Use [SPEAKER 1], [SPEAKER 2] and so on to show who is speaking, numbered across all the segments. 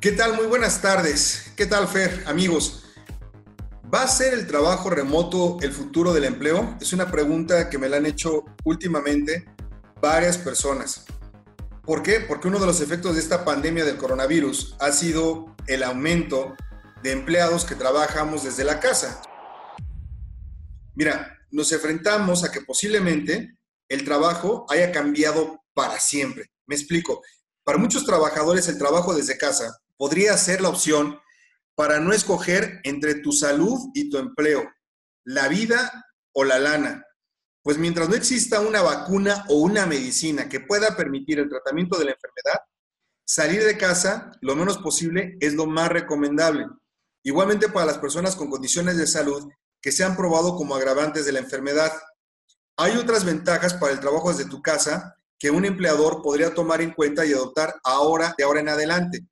[SPEAKER 1] ¿Qué tal? Muy buenas tardes. ¿Qué tal, Fer? Amigos, ¿va a ser el trabajo remoto el futuro del empleo? Es una pregunta que me la han hecho últimamente varias personas. ¿Por qué? Porque uno de los efectos de esta pandemia del coronavirus ha sido el aumento de empleados que trabajamos desde la casa. Mira, nos enfrentamos a que posiblemente el trabajo haya cambiado para siempre. Me explico. Para muchos trabajadores el trabajo desde casa podría ser la opción para no escoger entre tu salud y tu empleo, la vida o la lana. Pues mientras no exista una vacuna o una medicina que pueda permitir el tratamiento de la enfermedad, salir de casa lo menos posible es lo más recomendable. Igualmente para las personas con condiciones de salud que se han probado como agravantes de la enfermedad. Hay otras ventajas para el trabajo desde tu casa que un empleador podría tomar en cuenta y adoptar ahora, de ahora en adelante.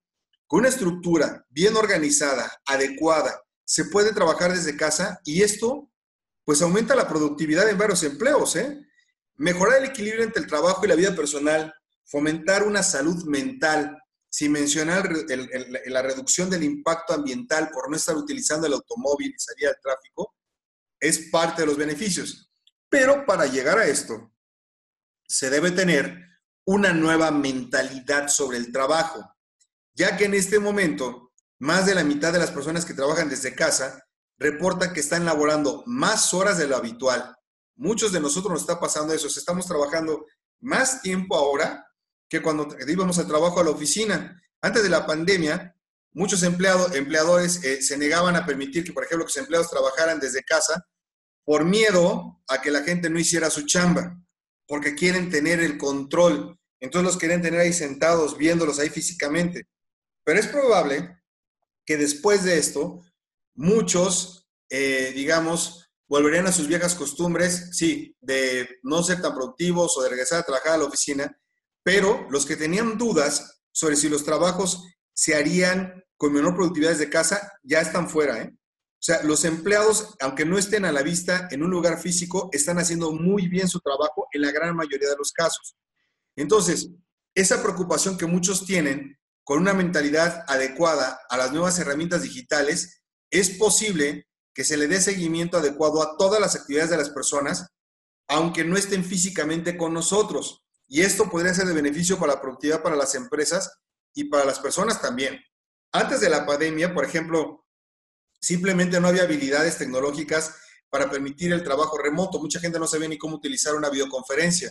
[SPEAKER 1] Con una estructura bien organizada, adecuada, se puede trabajar desde casa y esto pues aumenta la productividad en varios empleos, ¿eh? Mejorar el equilibrio entre el trabajo y la vida personal, fomentar una salud mental, sin mencionar la reducción del impacto ambiental por no estar utilizando el automóvil y salir al tráfico, es parte de los beneficios. Pero para llegar a esto, se debe tener una nueva mentalidad sobre el trabajo ya que en este momento más de la mitad de las personas que trabajan desde casa reportan que están laborando más horas de lo habitual. Muchos de nosotros nos está pasando eso, estamos trabajando más tiempo ahora que cuando íbamos al trabajo a la oficina. Antes de la pandemia, muchos empleados, empleadores eh, se negaban a permitir que, por ejemplo, que los empleados trabajaran desde casa por miedo a que la gente no hiciera su chamba, porque quieren tener el control. Entonces los quieren tener ahí sentados, viéndolos ahí físicamente. Pero es probable que después de esto, muchos, eh, digamos, volverían a sus viejas costumbres, sí, de no ser tan productivos o de regresar a trabajar a la oficina, pero los que tenían dudas sobre si los trabajos se harían con menor productividad desde casa, ya están fuera. ¿eh? O sea, los empleados, aunque no estén a la vista en un lugar físico, están haciendo muy bien su trabajo en la gran mayoría de los casos. Entonces, esa preocupación que muchos tienen con una mentalidad adecuada a las nuevas herramientas digitales, es posible que se le dé seguimiento adecuado a todas las actividades de las personas, aunque no estén físicamente con nosotros. Y esto podría ser de beneficio para la productividad para las empresas y para las personas también. Antes de la pandemia, por ejemplo, simplemente no había habilidades tecnológicas para permitir el trabajo remoto. Mucha gente no sabía ni cómo utilizar una videoconferencia.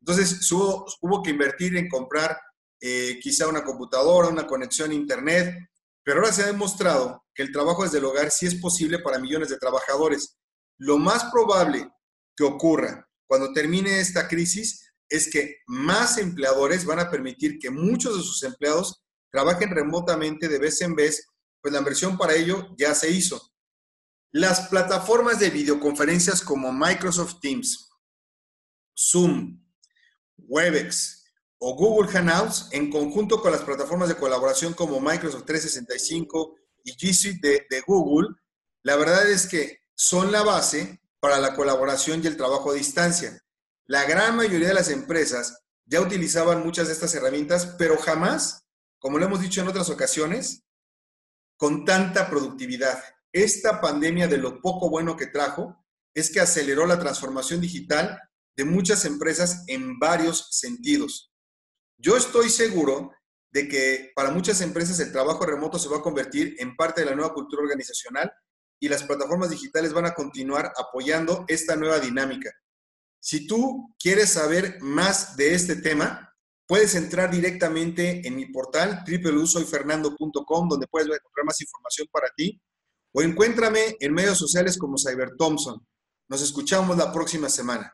[SPEAKER 1] Entonces hubo, hubo que invertir en comprar eh, quizá una computadora, una conexión a Internet, pero ahora se ha demostrado que el trabajo desde el hogar sí es posible para millones de trabajadores. Lo más probable que ocurra cuando termine esta crisis es que más empleadores van a permitir que muchos de sus empleados trabajen remotamente de vez en vez, pues la inversión para ello ya se hizo. Las plataformas de videoconferencias como Microsoft Teams, Zoom, Webex, o Google Hangouts en conjunto con las plataformas de colaboración como Microsoft 365 y G Suite de, Google, la verdad es que son la base para la colaboración y el trabajo a distancia. La gran mayoría de las empresas ya utilizaban muchas de estas herramientas, pero jamás, como lo hemos dicho en otras ocasiones, con tanta productividad. Esta pandemia de lo poco bueno que trajo es que aceleró la transformación digital de muchas empresas en varios sentidos. Yo estoy seguro de que para muchas empresas el trabajo remoto se va a convertir en parte de la nueva cultura organizacional y las plataformas digitales van a continuar apoyando esta nueva dinámica. Si tú quieres saber más de este tema, puedes entrar directamente en mi portal www.soyfernando.com donde puedes encontrar más información para ti o encuéntrame en medios sociales como Cyber Thompson. Nos escuchamos la próxima semana.